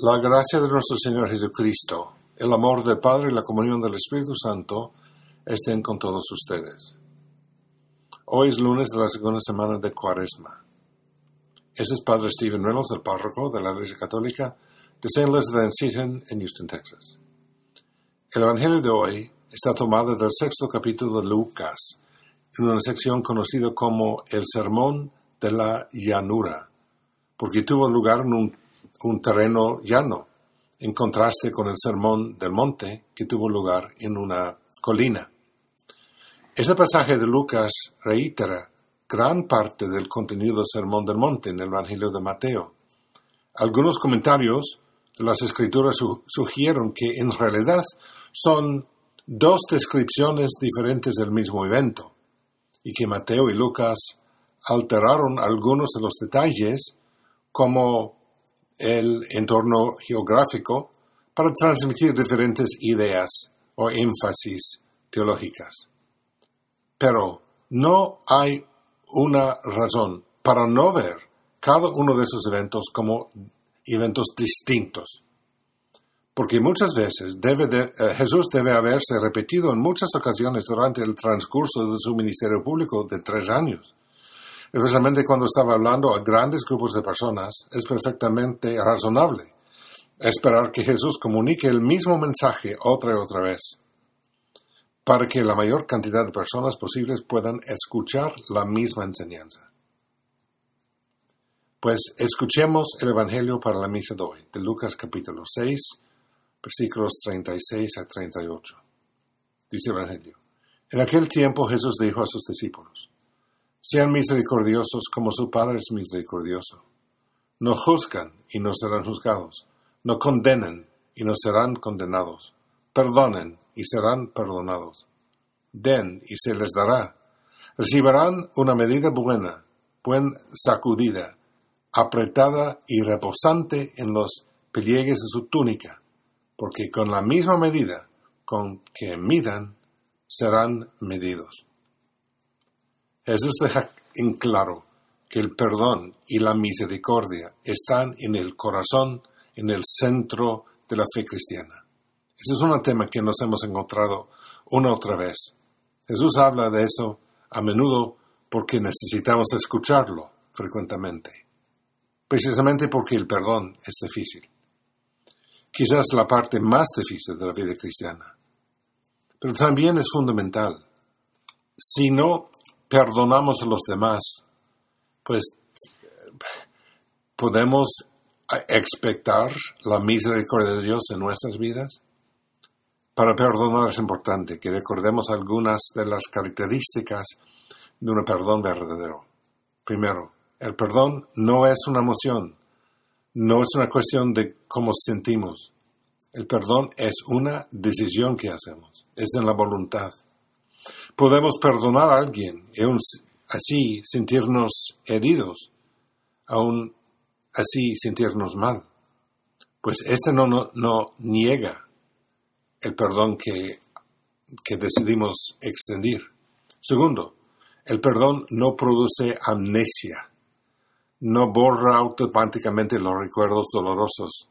La gracia de nuestro Señor Jesucristo, el amor del Padre y la comunión del Espíritu Santo estén con todos ustedes. Hoy es lunes de la segunda semana de Cuaresma. Ese es Padre Stephen Reynolds, el párroco de la Iglesia Católica de St. Elizabeth Seton en Houston, Texas. El Evangelio de hoy está tomado del sexto capítulo de Lucas, en una sección conocida como el Sermón de la Llanura, porque tuvo lugar en un un terreno llano, en contraste con el sermón del monte que tuvo lugar en una colina. Ese pasaje de Lucas reitera gran parte del contenido del sermón del monte en el Evangelio de Mateo. Algunos comentarios de las escrituras sugieren que en realidad son dos descripciones diferentes del mismo evento y que Mateo y Lucas alteraron algunos de los detalles como el entorno geográfico para transmitir diferentes ideas o énfasis teológicas. Pero no hay una razón para no ver cada uno de esos eventos como eventos distintos. Porque muchas veces eh, Jesús debe haberse repetido en muchas ocasiones durante el transcurso de su ministerio público de tres años especialmente cuando estaba hablando a grandes grupos de personas, es perfectamente razonable esperar que Jesús comunique el mismo mensaje otra y otra vez, para que la mayor cantidad de personas posibles puedan escuchar la misma enseñanza. Pues escuchemos el Evangelio para la misa de hoy, de Lucas capítulo 6, versículos 36 a 38. Dice el Evangelio. En aquel tiempo Jesús dijo a sus discípulos, sean misericordiosos como su Padre es misericordioso. No juzgan y no serán juzgados. No condenen y no serán condenados. Perdonen y serán perdonados. Den y se les dará. Recibirán una medida buena, buen sacudida, apretada y reposante en los pliegues de su túnica, porque con la misma medida con que midan serán medidos. Jesús deja en claro que el perdón y la misericordia están en el corazón, en el centro de la fe cristiana. Ese es un tema que nos hemos encontrado una otra vez. Jesús habla de eso a menudo porque necesitamos escucharlo frecuentemente, precisamente porque el perdón es difícil. Quizás la parte más difícil de la vida cristiana, pero también es fundamental. Si no perdonamos a los demás, pues podemos expectar la misericordia de Dios en nuestras vidas. Para perdonar es importante que recordemos algunas de las características de un perdón verdadero. Primero, el perdón no es una emoción, no es una cuestión de cómo sentimos. El perdón es una decisión que hacemos, es en la voluntad podemos perdonar a alguien y aún así sentirnos heridos, aún así sentirnos mal. Pues este no, no, niega el perdón que, que decidimos extender. Segundo, el perdón no produce amnesia, no borra automáticamente los recuerdos dolorosos,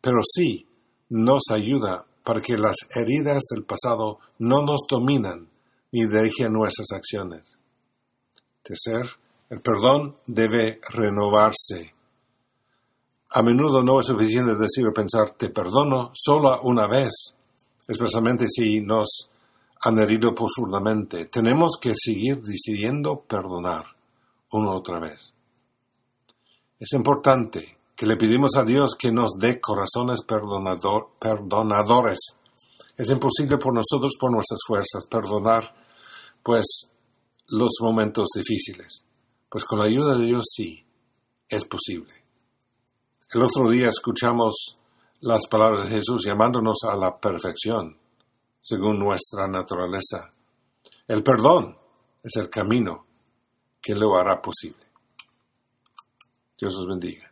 pero sí nos ayuda para que las heridas del pasado no nos dominan ni dirige nuestras acciones. Tercer, el perdón debe renovarse. A menudo no es suficiente decir o pensar te perdono solo una vez, especialmente si nos han herido profundamente. Tenemos que seguir decidiendo perdonar una otra vez. Es importante que le pedimos a Dios que nos dé corazones perdonadores es imposible por nosotros, por nuestras fuerzas, perdonar, pues, los momentos difíciles. Pues con la ayuda de Dios sí, es posible. El otro día escuchamos las palabras de Jesús llamándonos a la perfección, según nuestra naturaleza. El perdón es el camino que lo hará posible. Dios os bendiga.